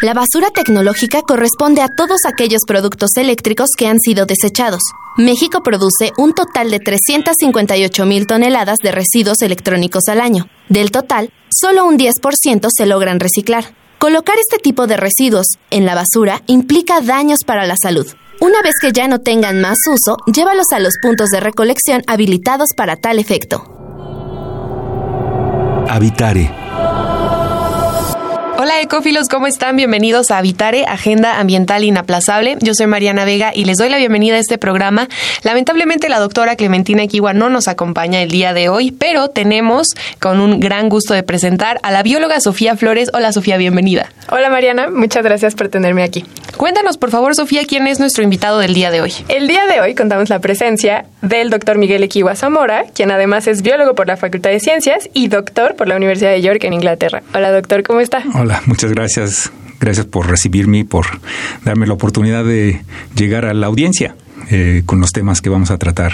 La basura tecnológica corresponde a todos aquellos productos eléctricos que han sido desechados. México produce un total de 358 mil toneladas de residuos electrónicos al año. Del total, solo un 10% se logran reciclar. Colocar este tipo de residuos en la basura implica daños para la salud. Una vez que ya no tengan más uso, llévalos a los puntos de recolección habilitados para tal efecto. Habitare Hola ecófilos, ¿cómo están? Bienvenidos a Habitare, Agenda Ambiental Inaplazable. Yo soy Mariana Vega y les doy la bienvenida a este programa. Lamentablemente la doctora Clementina Equiwa no nos acompaña el día de hoy, pero tenemos con un gran gusto de presentar a la bióloga Sofía Flores. Hola Sofía, bienvenida. Hola Mariana, muchas gracias por tenerme aquí. Cuéntanos por favor Sofía, ¿quién es nuestro invitado del día de hoy? El día de hoy contamos la presencia del doctor Miguel Equiwa Zamora, quien además es biólogo por la Facultad de Ciencias y doctor por la Universidad de York en Inglaterra. Hola doctor, ¿cómo está? Hola, muchas gracias. Gracias por recibirme y por darme la oportunidad de llegar a la audiencia eh, con los temas que vamos a tratar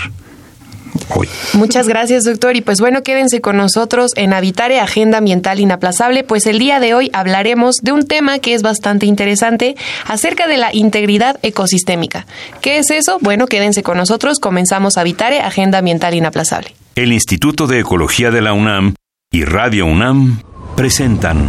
hoy. Muchas gracias, doctor. Y pues bueno, quédense con nosotros en Habitare Agenda Ambiental Inaplazable, pues el día de hoy hablaremos de un tema que es bastante interesante acerca de la integridad ecosistémica. ¿Qué es eso? Bueno, quédense con nosotros. Comenzamos Habitare Agenda Ambiental Inaplazable. El Instituto de Ecología de la UNAM y Radio UNAM presentan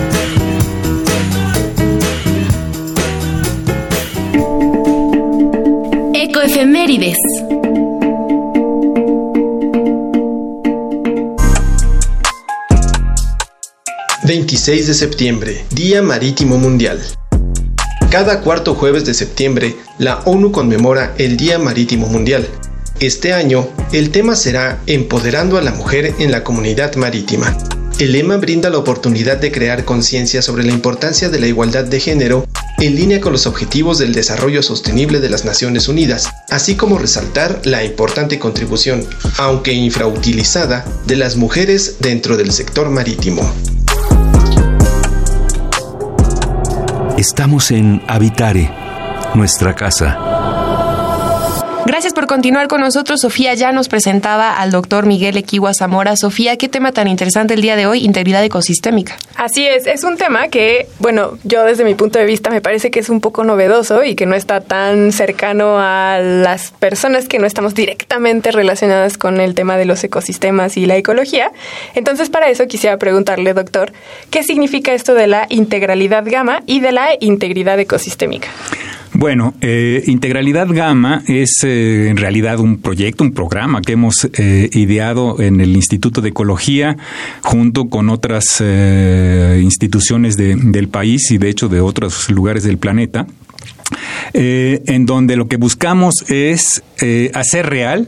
Ecoefemérides. ...26 de septiembre, Día Marítimo Mundial. Cada cuarto jueves de septiembre, la ONU conmemora el Día Marítimo Mundial. Este año, el tema será Empoderando a la mujer en la comunidad marítima. El lema brinda la oportunidad de crear conciencia sobre la importancia de la igualdad de género en línea con los objetivos del desarrollo sostenible de las Naciones Unidas, así como resaltar la importante contribución, aunque infrautilizada, de las mujeres dentro del sector marítimo. Estamos en Habitare, nuestra casa. Gracias por continuar con nosotros. Sofía ya nos presentaba al doctor Miguel Equiwa Zamora. Sofía, qué tema tan interesante el día de hoy, integridad ecosistémica. Así es, es un tema que, bueno, yo desde mi punto de vista me parece que es un poco novedoso y que no está tan cercano a las personas que no estamos directamente relacionadas con el tema de los ecosistemas y la ecología. Entonces, para eso quisiera preguntarle, doctor, ¿qué significa esto de la integralidad gamma y de la integridad ecosistémica? Bueno, eh, Integralidad Gamma es eh, en realidad un proyecto, un programa que hemos eh, ideado en el Instituto de Ecología junto con otras eh, instituciones de, del país y de hecho de otros lugares del planeta. Eh, en donde lo que buscamos es hacer real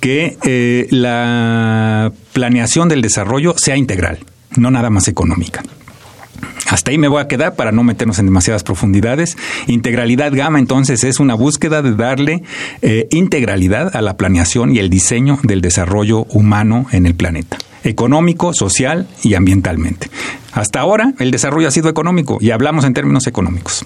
que la planeación del desarrollo sea integral, no nada más económica. Hasta ahí me voy a quedar para no meternos en demasiadas profundidades. Integralidad Gamma entonces es una búsqueda de darle eh, integralidad a la planeación y el diseño del desarrollo humano en el planeta económico, social y ambientalmente. Hasta ahora el desarrollo ha sido económico y hablamos en términos económicos.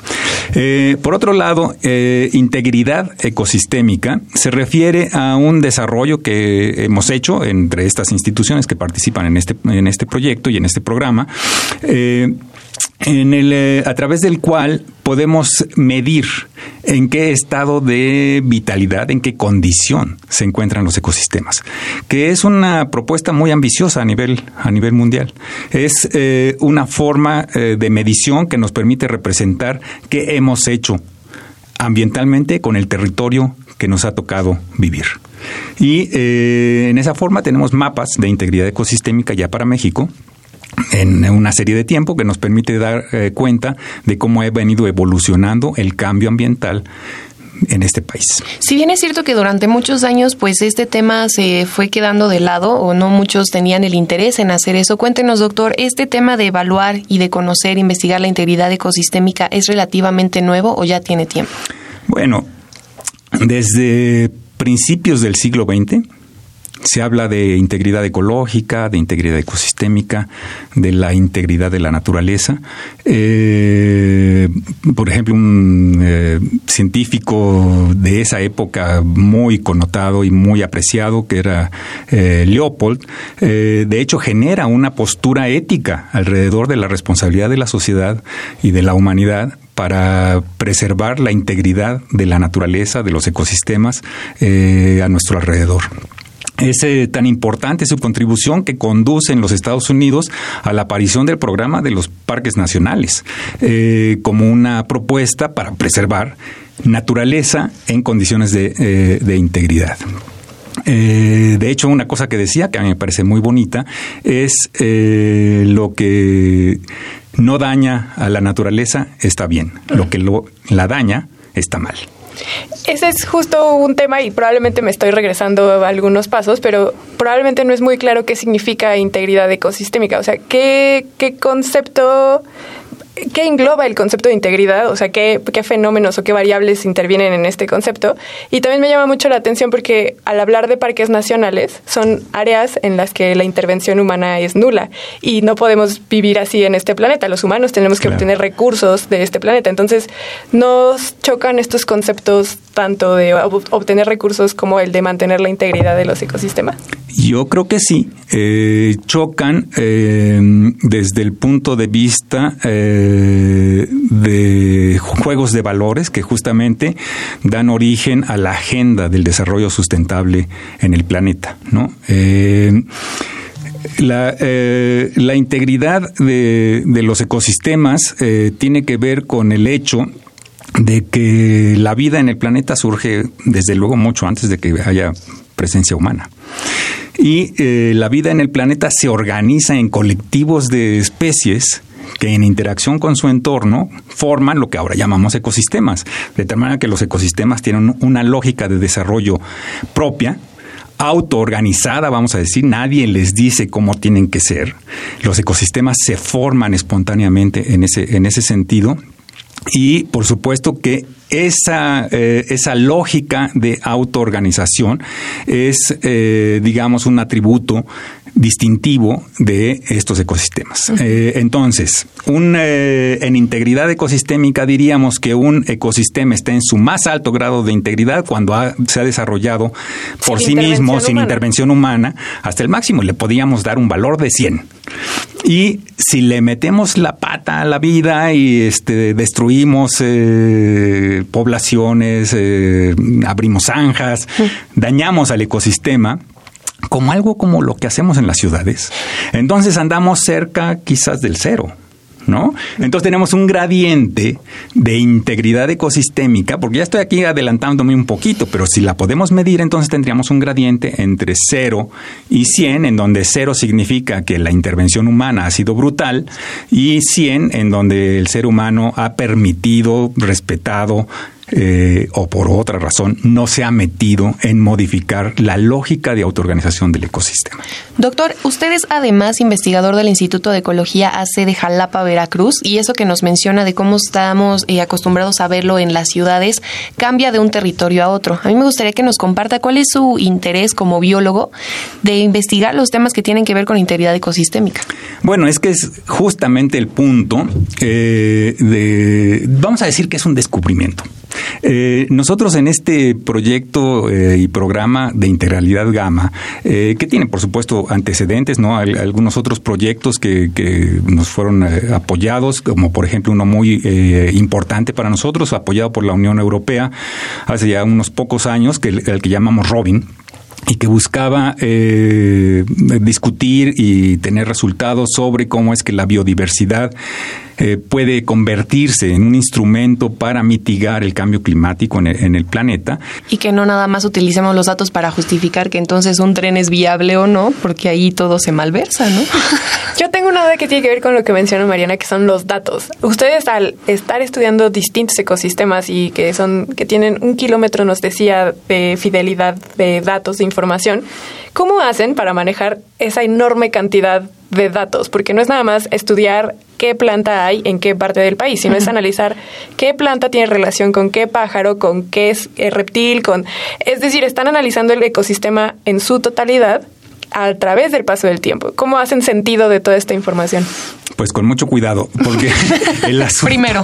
Eh, por otro lado, eh, integridad ecosistémica se refiere a un desarrollo que hemos hecho entre estas instituciones que participan en este, en este proyecto y en este programa. En el, eh, a través del cual podemos medir en qué estado de vitalidad, en qué condición se encuentran los ecosistemas, que es una propuesta muy ambiciosa a nivel, a nivel mundial. Es eh, una forma eh, de medición que nos permite representar qué hemos hecho ambientalmente con el territorio que nos ha tocado vivir. Y en esa forma tenemos mapas de integridad ecosistémica ya para México, en una serie de tiempo que nos permite dar eh, cuenta de cómo ha venido evolucionando el cambio ambiental en este país. Si bien es cierto que durante muchos años pues este tema se fue quedando de lado o no muchos tenían el interés en hacer eso, cuéntenos doctor, ¿este tema de evaluar y de conocer, investigar la integridad ecosistémica es relativamente nuevo o ya tiene tiempo? Bueno, desde principios del siglo XX, se habla de integridad ecológica, de integridad ecosistémica, de la integridad de la naturaleza. Eh, por ejemplo, un eh, científico de esa época muy connotado y muy apreciado, que era eh, Leopold, de hecho genera una postura ética alrededor de la responsabilidad de la sociedad y de la humanidad para preservar la integridad de la naturaleza, de los ecosistemas a nuestro alrededor. Es eh, tan importante su contribución que conduce en los Estados Unidos a la aparición del programa de los parques nacionales eh, como una propuesta para preservar naturaleza en condiciones de, eh, integridad. de hecho, una cosa que decía, que a mí me parece muy bonita, es lo que no daña a la naturaleza está bien, lo que lo, la daña está mal. Ese es justo un tema y probablemente me estoy regresando a algunos pasos, pero probablemente no es muy claro qué significa integridad ecosistémica. O sea, qué, qué concepto ¿Qué engloba el concepto de integridad? O sea, ¿qué, ¿qué, fenómenos o qué variables intervienen en este concepto? Y también me llama mucho la atención porque al hablar de parques nacionales son áreas en las que la intervención humana es nula y no podemos vivir así en este planeta. Los humanos tenemos que obtener recursos de este planeta. Entonces, nos chocan estos conceptos tanto de obtener recursos como el de mantener la integridad de los ecosistemas. Yo creo que sí. Eh, chocan eh, desde el punto de vista eh, de juegos de valores que justamente dan origen a la agenda del desarrollo sustentable en el planeta, ¿no? La, la, integridad de, de los ecosistemas tiene que ver con el hecho de que la vida en el planeta surge desde luego mucho antes de que haya presencia humana. Y eh, la vida en el planeta se organiza en colectivos de especies que en interacción con su entorno forman lo que ahora llamamos ecosistemas. De tal manera que los ecosistemas tienen una lógica de desarrollo propia, autoorganizada, vamos a decir, nadie les dice cómo tienen que ser. Los ecosistemas se forman espontáneamente en ese, en ese sentido y por supuesto que esa, eh, esa lógica de autoorganización es, eh, digamos, un atributo distintivo de estos ecosistemas. Eh, entonces, un, en integridad ecosistémica diríamos que un ecosistema está en su más alto grado de integridad cuando se ha desarrollado por sí mismo, sin intervención humana, hasta el máximo. Le podíamos dar un valor de 100. Y si le metemos la pata a la vida y este, destruimos eh, poblaciones, eh, abrimos zanjas, dañamos al ecosistema, como algo como lo que hacemos en las ciudades, entonces andamos cerca quizás del cero. ¿no? Entonces tenemos un gradiente de integridad ecosistémica, porque ya estoy aquí adelantándome un poquito, pero si la podemos medir, entonces tendríamos un gradiente entre 0 y 100, en donde 0 significa que la intervención humana ha sido brutal y 100 en donde el ser humano ha permitido, respetado, eh, o por otra razón no se ha metido en modificar la lógica de autoorganización del ecosistema. Doctor, usted es además investigador del Instituto de Ecología AC de Jalapa, Veracruz, y eso que nos menciona de cómo estamos eh, acostumbrados a verlo en las ciudades cambia de un territorio a otro. A mí me gustaría que nos comparta cuál es su interés como biólogo de investigar los temas que tienen que ver con integridad ecosistémica. Bueno, es que es justamente el punto eh, de, vamos a decir que es un descubrimiento. Eh, nosotros en este proyecto eh, y programa de integralidad Gama, eh, que tiene por supuesto antecedentes, ¿no? algunos otros proyectos que, nos fueron apoyados, como por ejemplo uno muy importante para nosotros, apoyado por la Unión Europea hace ya unos pocos años, que el que llamamos Robin y que buscaba eh, discutir y tener resultados sobre cómo es que la biodiversidad eh, puede convertirse en un instrumento para mitigar el cambio climático en el, planeta. Y que no nada más utilicemos los datos para justificar que entonces un tren es viable o no, porque ahí todo se malversa, ¿no? Yo tengo una duda que tiene que ver con lo que menciona Mariana, que son los datos. Ustedes al estar estudiando distintos ecosistemas y que son que tienen un kilómetro, nos decía, de fidelidad de datos de información, ¿cómo hacen para manejar esa enorme cantidad de datos? Porque no es nada más estudiar qué planta hay en qué parte del país, sino es analizar qué planta tiene relación con qué pájaro, con qué eh, reptil, con... Es decir, están analizando el ecosistema en su totalidad a través del paso del tiempo. ¿Cómo hacen sentido de toda esta información? Pues con mucho cuidado, porque el asunto. Primero.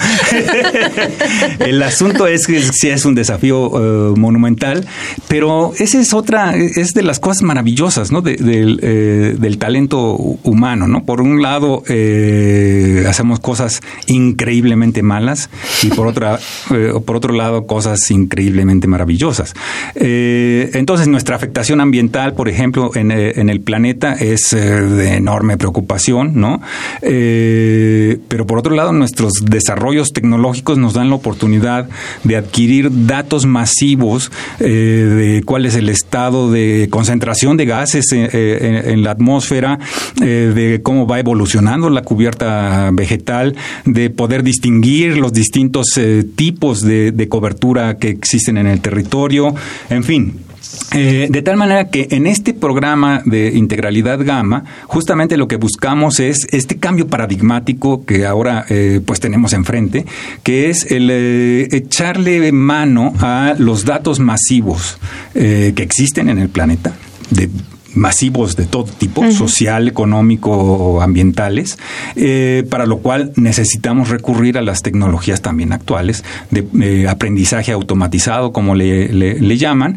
el asunto es que sí es un desafío eh, monumental, pero esa es otra, es de las cosas maravillosas, ¿no? Eh, del talento humano, ¿no? Por un lado, eh, hacemos cosas increíblemente malas y por otra, por otro lado, cosas increíblemente maravillosas. entonces, nuestra afectación ambiental, por ejemplo, en, en el planeta es de enorme preocupación, ¿no? Eh, pero por otro lado, nuestros desarrollos tecnológicos nos dan la oportunidad de adquirir datos masivos eh, de cuál es el estado de concentración de gases eh, en, la atmósfera, de cómo va evolucionando la cubierta vegetal, de poder distinguir los distintos tipos de cobertura que existen en el territorio, en fin, eh, de tal manera que en este programa de integralidad gamma, justamente lo que buscamos es este cambio paradigmático que ahora eh, pues tenemos enfrente, que es el eh, echarle mano a los datos masivos que existen en el planeta de masivos de todo tipo, social, económico, ambientales, eh, para lo cual necesitamos recurrir a las tecnologías también actuales de aprendizaje automatizado, como le, le, llaman,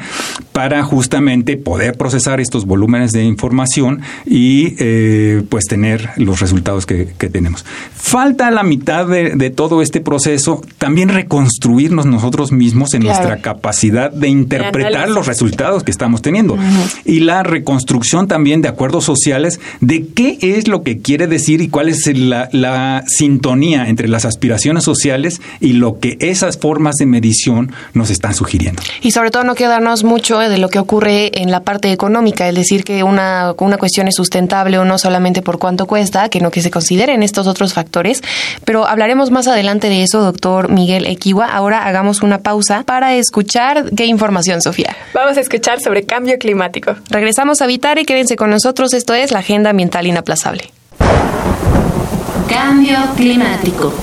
para justamente poder procesar estos volúmenes de información y eh, pues tener los resultados que, tenemos. Falta la mitad de, todo este proceso también reconstruirnos nosotros mismos en nuestra capacidad de interpretar los resultados que estamos teniendo. Y la reconstrucción construcción también de acuerdos sociales de qué es lo que quiere decir y cuál es la, sintonía entre las aspiraciones sociales y lo que esas formas de medición nos están sugiriendo. Y sobre todo no quedarnos mucho de lo que ocurre en la parte económica, es decir, que una, una cuestión es sustentable o no solamente por cuánto cuesta, que no que se consideren estos otros factores, pero hablaremos más adelante de eso, doctor Miguel Equiwa. Ahora hagamos una pausa para escuchar qué información, Sofía. Vamos a escuchar sobre cambio climático. Regresamos a y quédense con nosotros. Esto es la Agenda Ambiental Inaplazable. Cambio climático.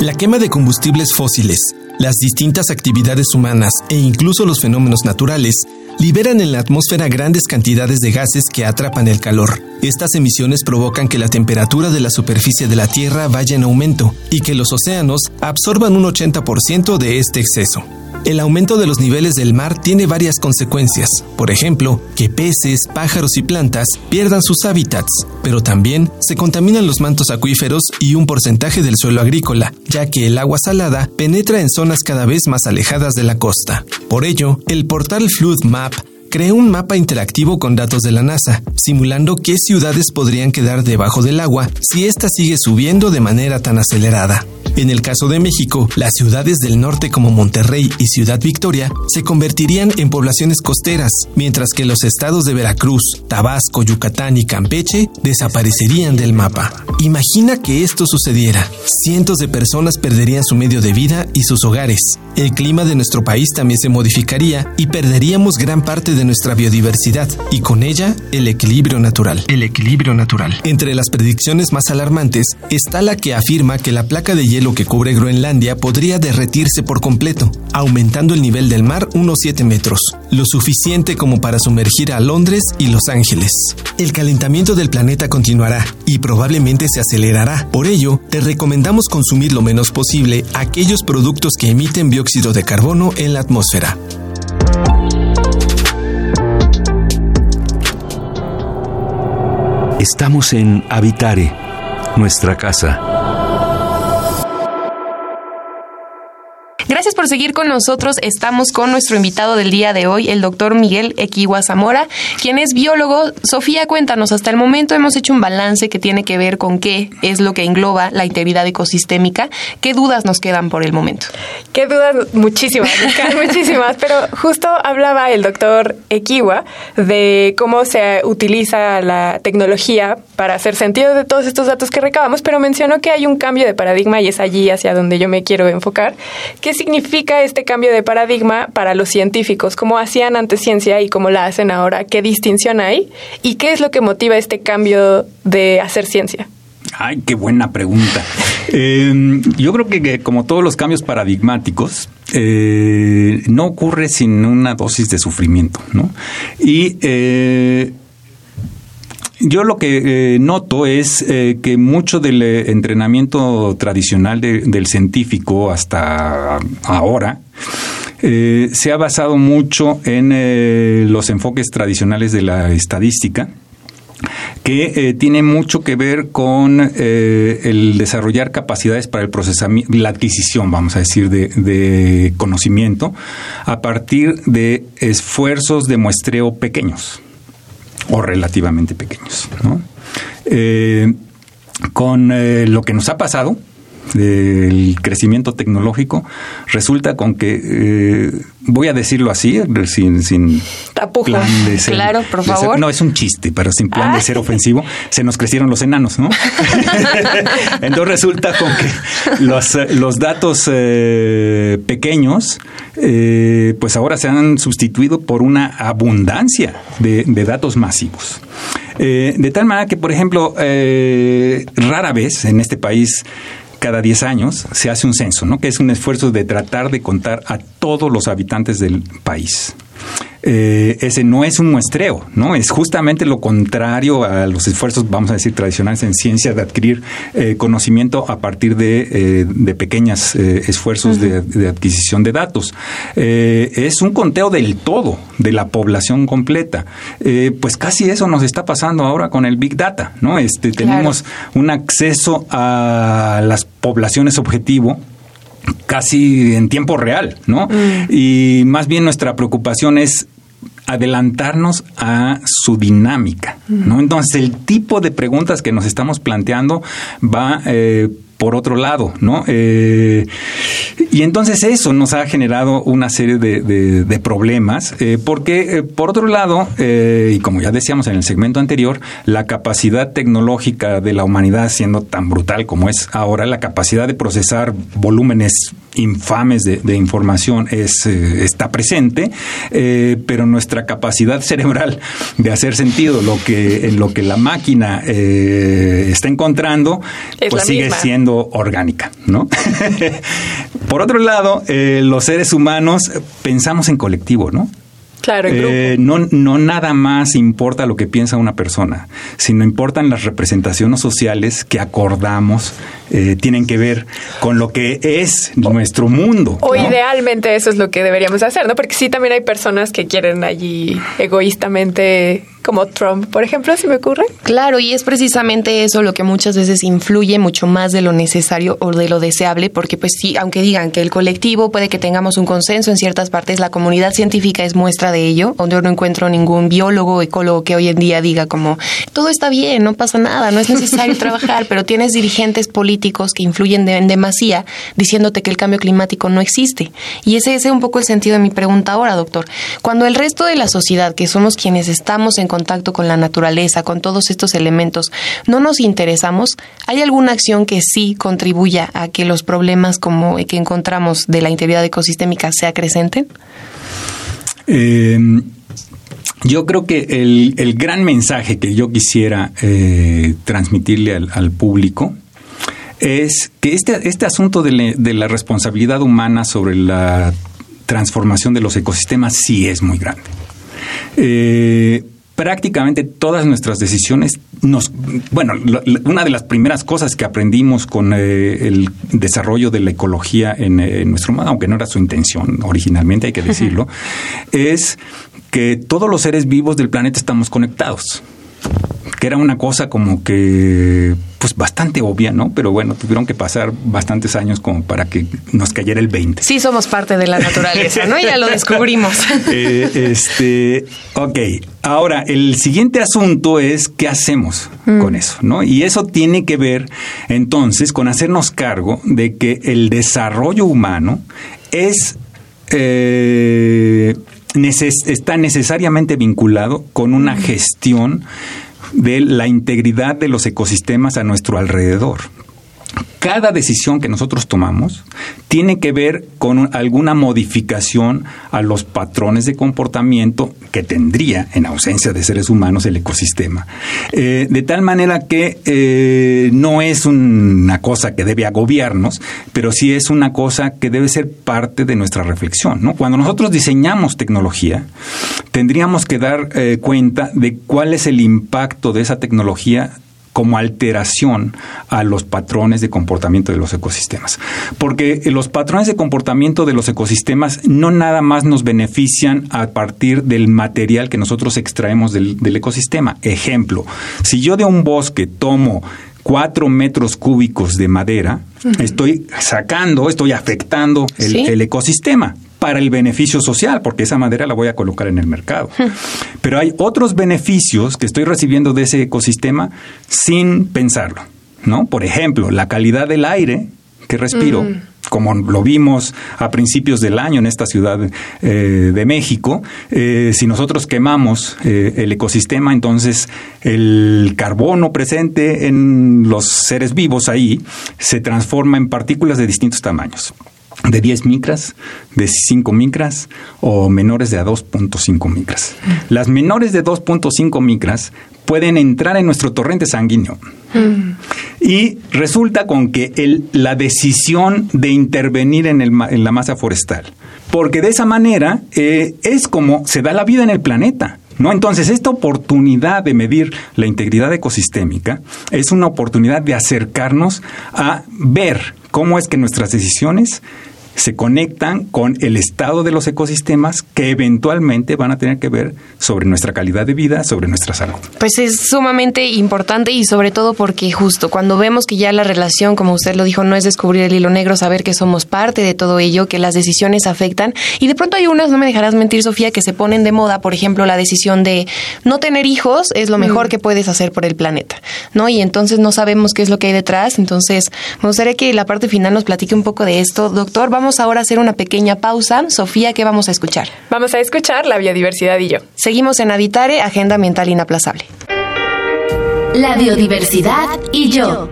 La quema de combustibles fósiles, las distintas actividades humanas e incluso los fenómenos naturales liberan en la atmósfera grandes cantidades de gases que atrapan el calor. Estas emisiones provocan que la temperatura de la superficie de la Tierra vaya en aumento y que los océanos absorban un 80% de este exceso. El aumento de los niveles del mar tiene varias consecuencias, por ejemplo, que peces, pájaros y plantas pierdan sus hábitats, pero también se contaminan los mantos acuíferos y un porcentaje del suelo agrícola, ya que el agua salada penetra en zonas cada vez más alejadas de la costa. Por ello, el portal Flood Map creó un mapa interactivo con datos de la NASA, simulando qué ciudades podrían quedar debajo del agua si ésta sigue subiendo de manera tan acelerada. En el caso de México, las ciudades del norte como Monterrey y Ciudad Victoria se convertirían en poblaciones costeras, mientras que los estados de Veracruz, Tabasco, Yucatán y Campeche desaparecerían del mapa. Imagina que esto sucediera. Cientos de personas perderían su medio de vida y sus hogares. El clima de nuestro país también se modificaría y perderíamos gran parte de nuestra biodiversidad y con ella el equilibrio natural. El equilibrio natural. Entre las predicciones más alarmantes está la que afirma que la placa de hielo lo que cubre Groenlandia podría derretirse por completo, aumentando el nivel del mar unos 7 metros, lo suficiente como para sumergir a Londres y Los Ángeles. El calentamiento del planeta continuará y probablemente se acelerará. Por ello, te recomendamos consumir lo menos posible aquellos productos que emiten dióxido de carbono en la atmósfera. Estamos en Habitare, nuestra casa. Gracias por seguir con nosotros. Estamos con nuestro invitado del día de hoy, el doctor Miguel Equiwa Zamora, quien es biólogo. Sofía, cuéntanos, hasta el momento hemos hecho un balance que tiene que ver con qué es lo que engloba la integridad ecosistémica. ¿Qué dudas nos quedan por el momento? Qué dudas, muchísimas, muchísimas, pero justo hablaba el doctor Equiwa de cómo se utiliza la tecnología para hacer sentido de todos estos datos que recabamos, pero mencionó que hay un cambio de paradigma y es allí hacia donde yo me quiero enfocar. ¿Qué significa este cambio de paradigma para los científicos? ¿Cómo hacían antes ciencia y cómo la hacen ahora? ¿Qué distinción hay? ¿Y qué es lo que motiva este cambio de hacer ciencia? Ay, qué buena pregunta. Eh, yo creo que, como todos los cambios paradigmáticos, eh, no ocurre sin una dosis de sufrimiento, ¿no? Y eh, yo lo que noto es que mucho del entrenamiento tradicional del científico hasta ahora se ha basado mucho en los enfoques tradicionales de la estadística que eh, tiene mucho que ver con eh, el desarrollar capacidades para el procesamiento, la adquisición, vamos a decir, de, conocimiento a partir de esfuerzos de muestreo pequeños o relativamente pequeños. Eh, con lo que nos ha pasado, del crecimiento tecnológico, resulta con que, eh, voy a decirlo así, sin, sin plan de ser... Claro, por favor. no, es un chiste, pero sin plan de ser ofensivo, se nos crecieron los enanos, ¿no? Entonces resulta con que los, los datos eh, pequeños, eh, pues ahora se han sustituido por una abundancia de, de datos masivos. de tal manera que, por ejemplo, rara vez en este país cada 10 años se hace un censo, ¿no? que es un esfuerzo de tratar de contar a todos los habitantes del país. Eh, ese no es un muestreo, ¿no? Es justamente lo contrario a los esfuerzos, vamos a decir, tradicionales en ciencia de adquirir eh, conocimiento a partir de, eh, de pequeños esfuerzos de, adquisición de datos. es un conteo del todo, de la población completa. pues casi eso nos está pasando ahora con el Big Data, ¿no? Este, tenemos un acceso a las poblaciones objetivo casi en tiempo real, ¿no? Mm. Y más bien nuestra preocupación es adelantarnos a su dinámica, ¿no? Entonces, el tipo de preguntas que nos estamos planteando va eh, por otro lado, ¿no? Eh, y entonces eso nos ha generado una serie de, problemas, eh, porque por otro lado, y como ya decíamos en el segmento anterior, la capacidad tecnológica de la humanidad siendo tan brutal como es ahora, la capacidad de procesar volúmenes infames de, información es, eh, está presente, eh, pero nuestra capacidad cerebral de hacer sentido lo que, en lo que la máquina eh, está encontrando, pues sigue siendo orgánica, ¿no? Por otro lado, los seres humanos pensamos en colectivo, ¿no? Claro, eh, no, no nada más importa lo que piensa una persona, sino importan las representaciones sociales que acordamos eh, tienen que ver con lo que es nuestro mundo. O idealmente eso es lo que deberíamos hacer, ¿no? Porque sí también hay personas que quieren allí egoístamente como Trump, por ejemplo, si me ocurre. Claro, y es precisamente eso lo que muchas veces influye mucho más de lo necesario o de lo deseable, porque pues sí, aunque digan que el colectivo puede que tengamos un consenso en ciertas partes, la comunidad científica es muestra de ello, donde yo no encuentro ningún biólogo o ecólogo que hoy en día diga como todo está bien, no pasa nada, no es necesario trabajar, pero tienes dirigentes políticos que influyen en demasía diciéndote que el cambio climático no existe. Y ese es un poco el sentido de mi pregunta ahora, doctor. Cuando el resto de la sociedad, que somos quienes estamos en contacto con la naturaleza, con todos estos elementos, no nos interesamos, ¿hay alguna acción que sí contribuya a que los problemas como que encontramos de la integridad ecosistémica se acrecenten? Eh, yo creo que el, gran mensaje que yo quisiera eh, transmitirle al, público es que este, este asunto de, de, la responsabilidad humana sobre la transformación de los ecosistemas sí es muy grande. Eh, prácticamente todas nuestras decisiones nos bueno una de las primeras cosas que aprendimos con eh, el desarrollo de la ecología en, nuestro mundo aunque no era su intención originalmente hay que decirlo es que todos los seres vivos del planeta estamos conectados que era una cosa como que pues bastante obvia, ¿no? Pero bueno, tuvieron que pasar bastantes años como para que nos cayera el 20. Sí, somos parte de la naturaleza, ¿no? Ya lo descubrimos. Eh, este, ok. Ahora, el siguiente asunto es qué hacemos Mm. con eso, ¿no? Y eso tiene que ver entonces con hacernos cargo de que el desarrollo humano es eh, neces- está necesariamente vinculado con una gestión de la integridad de los ecosistemas a nuestro alrededor. Cada decisión que nosotros tomamos tiene que ver con un- alguna modificación a los patrones de comportamiento que tendría, en ausencia de seres humanos, el ecosistema. Eh, de tal manera que eh, no es una cosa que debe agobiarnos, pero sí es una cosa que debe ser parte de nuestra reflexión. Cuando nosotros diseñamos tecnología, tendríamos que dar eh, cuenta de cuál es el impacto de esa tecnología como alteración a los patrones de comportamiento de los ecosistemas. Porque los patrones de comportamiento de los ecosistemas no nada más nos benefician a partir del material que nosotros extraemos del, del ecosistema. Ejemplo, si yo de un bosque tomo cuatro metros cúbicos de madera, estoy sacando, estoy afectando el, Sí. el ecosistema para el beneficio social, porque esa madera la voy a colocar en el mercado. Pero hay otros beneficios que estoy recibiendo de ese ecosistema sin pensarlo, ¿no? Por ejemplo, la calidad del aire que respiro. Mm. Como lo vimos a principios del año en esta ciudad eh, de México, eh, si nosotros quemamos eh, el ecosistema, entonces el carbono presente en los seres vivos ahí se transforma en partículas de distintos tamaños de 10 micras, de 5 micras o menores de a 2.5 micras. Las menores de 2.5 micras pueden entrar en nuestro torrente sanguíneo. Y resulta con que el- la decisión de intervenir en, el en la masa forestal, porque de esa manera eh, es como se da la vida en el planeta. ¿No? Entonces, esta oportunidad de medir la integridad ecosistémica es una oportunidad de acercarnos a ver cómo es que nuestras decisiones se conectan con el estado de los ecosistemas que eventualmente van a tener que ver sobre nuestra calidad de vida, sobre nuestra salud. Pues es sumamente importante y sobre todo porque justo cuando vemos que ya la relación, como usted lo dijo, no es descubrir el hilo negro, saber que somos parte de todo ello, que las decisiones afectan y de pronto hay unas, no me dejarás mentir Sofía, que se ponen de moda, por ejemplo, la decisión de no tener hijos es lo mejor que puedes hacer por el planeta, ¿no? Y entonces no sabemos qué es lo que hay detrás, entonces me gustaría que la parte final nos platique un poco de esto. Doctor, vamos ahora a hacer una pequeña pausa. Sofía, ¿qué vamos a escuchar? Vamos a escuchar la biodiversidad y yo. Seguimos en Habitare, Agenda Ambiental Inaplazable. La biodiversidad y yo.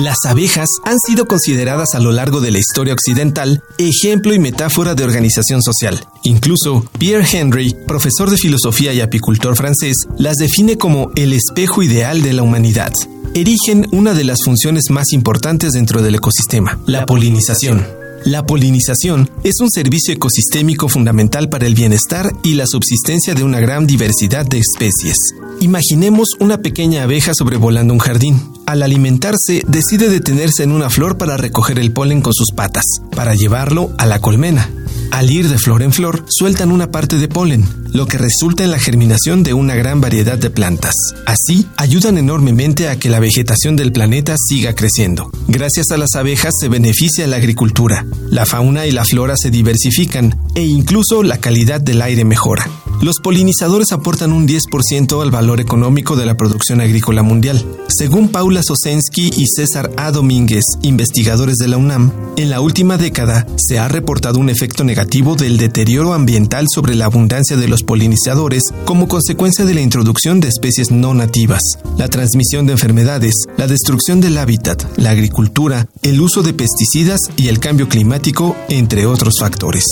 Las abejas han sido consideradas a lo largo de la historia occidental ejemplo y metáfora de organización social. Incluso Pierre Henry, profesor de filosofía y apicultor francés, las define como el espejo ideal de la humanidad. Erigen una de las funciones más importantes dentro del ecosistema, la polinización. La polinización es un servicio ecosistémico fundamental para el bienestar y la subsistencia de una gran diversidad de especies. Imaginemos una pequeña abeja sobrevolando un jardín. Al alimentarse, decide detenerse en una flor para recoger el polen con sus patas, para llevarlo a la colmena. Al ir de flor en flor, sueltan una parte de polen, lo que resulta en la germinación de una gran variedad de plantas. Así, ayudan enormemente a que la vegetación del planeta siga creciendo. Gracias a las abejas se beneficia la agricultura, la fauna y la flora se diversifican e incluso la calidad del aire mejora. Los polinizadores aportan un 10% al valor económico de la producción agrícola mundial. Según Paula Sosensky y César A. Domínguez, investigadores de la UNAM, en la última década se ha reportado un efecto negativo del deterioro ambiental sobre la abundancia de los polinizadores como consecuencia de la introducción de especies no nativas, la transmisión de enfermedades, la destrucción del hábitat, la agricultura, el uso de pesticidas y el cambio climático, entre otros factores.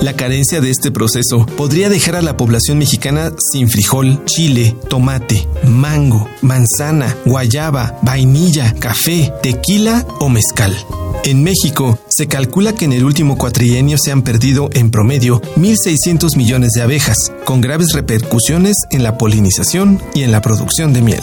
La carencia de este proceso podría dejar a la población mexicana sin frijol, chile, tomate, mango, manzana, guayaba, vainilla, café, tequila o mezcal. En México, se calcula que en el último cuatrienio se han perdido en promedio 1.600 millones de abejas, con graves repercusiones en la polinización y en la producción de miel.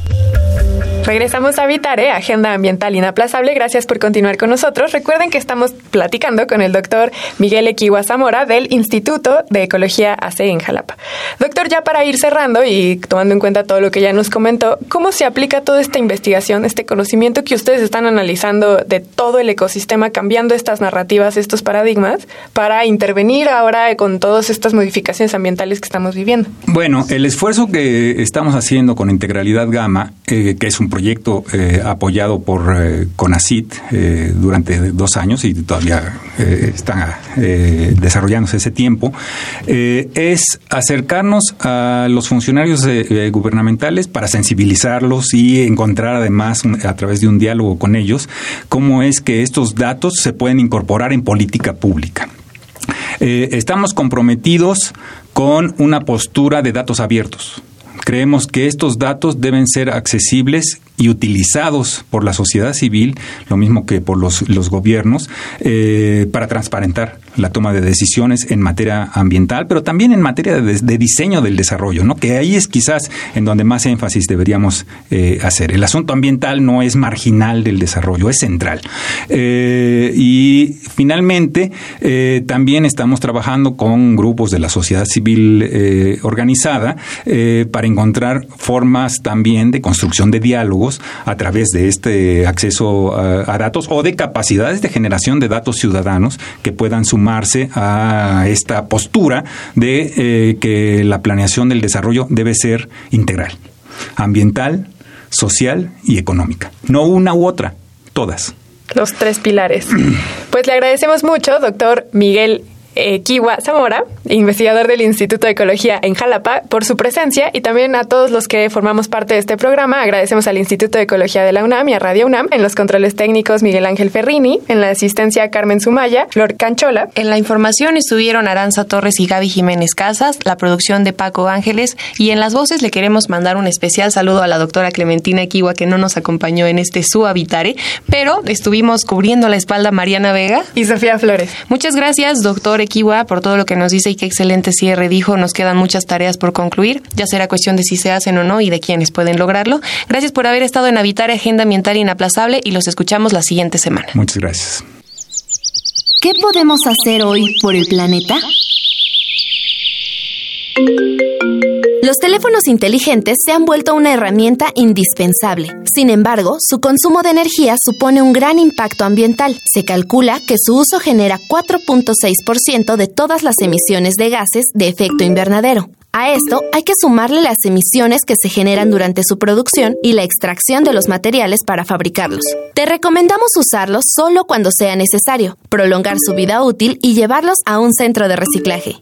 Regresamos a Vitare, Agenda Ambiental Inaplazable. Gracias por continuar con nosotros. Recuerden que estamos platicando con el doctor Miguel Equiwa Zamora del Instituto de Ecología AC en Jalapa. Doctor, ya para ir cerrando y tomando en cuenta todo lo que ya nos comentó, ¿cómo se aplica toda esta investigación, este conocimiento que ustedes están analizando de todo el ecosistema, cambiando estas narrativas, estos paradigmas, para intervenir ahora con todas estas modificaciones ambientales que estamos viviendo? Bueno, el esfuerzo que estamos haciendo con Integralidad Gama, eh, que es un proyecto eh, apoyado por eh, CONACIT eh, durante dos años y todavía está desarrollándose ese tiempo, es acercarnos a los funcionarios gubernamentales para sensibilizarlos y encontrar además a través de un diálogo con ellos cómo es que estos datos se pueden incorporar en política pública. estamos comprometidos con una postura de datos abiertos. Creemos que estos datos deben ser accesibles y utilizados por la sociedad civil, lo mismo que por los, los gobiernos, eh, para transparentar la toma de decisiones en materia ambiental, pero también en materia de, diseño del desarrollo, ¿no? que ahí es quizás en donde más énfasis deberíamos eh, hacer. El asunto ambiental no es marginal del desarrollo, es central. Eh, y finalmente, también estamos trabajando con grupos de la sociedad civil organizada para encontrar formas también de construcción de diálogos a través de este acceso a, datos o de capacidades de generación de datos ciudadanos que puedan sumarse a esta postura de eh, que la planeación del desarrollo debe ser integral, ambiental, social y económica. No una u otra, todas. Los tres pilares. Pues le agradecemos mucho, doctor Miguel eh, Kiwa Zamora, investigador del Instituto de Ecología en Jalapa, por su presencia y también a todos los que formamos parte de este programa. Agradecemos al Instituto de Ecología de la UNAM y a Radio UNAM, en los controles técnicos Miguel Ángel Ferrini, en la asistencia Carmen Sumaya, Flor Canchola. En la información estuvieron Aranza Torres y Gaby Jiménez Casas, la producción de Paco Ángeles y en las voces le queremos mandar un especial saludo a la doctora Clementina Kiwa que no nos acompañó en este su habitare, pero estuvimos cubriendo la espalda Mariana Vega y Sofía Flores. Muchas gracias, doctor Equiwa, por todo lo que nos dice y qué excelente cierre dijo. Nos quedan muchas tareas por concluir. Ya será cuestión de si se hacen o no y de quiénes pueden lograrlo. Gracias por haber estado en Habitar Agenda Ambiental Inaplazable y los escuchamos la siguiente semana. Muchas gracias. ¿Qué podemos hacer hoy por el planeta? Los teléfonos inteligentes se han vuelto una herramienta indispensable. Sin embargo, su consumo de energía supone un gran impacto ambiental. Se calcula que su uso genera 4.6% de todas las emisiones de gases de efecto invernadero. A esto hay que sumarle las emisiones que se generan durante su producción y la extracción de los materiales para fabricarlos. Te recomendamos usarlos solo cuando sea necesario, prolongar su vida útil y llevarlos a un centro de reciclaje.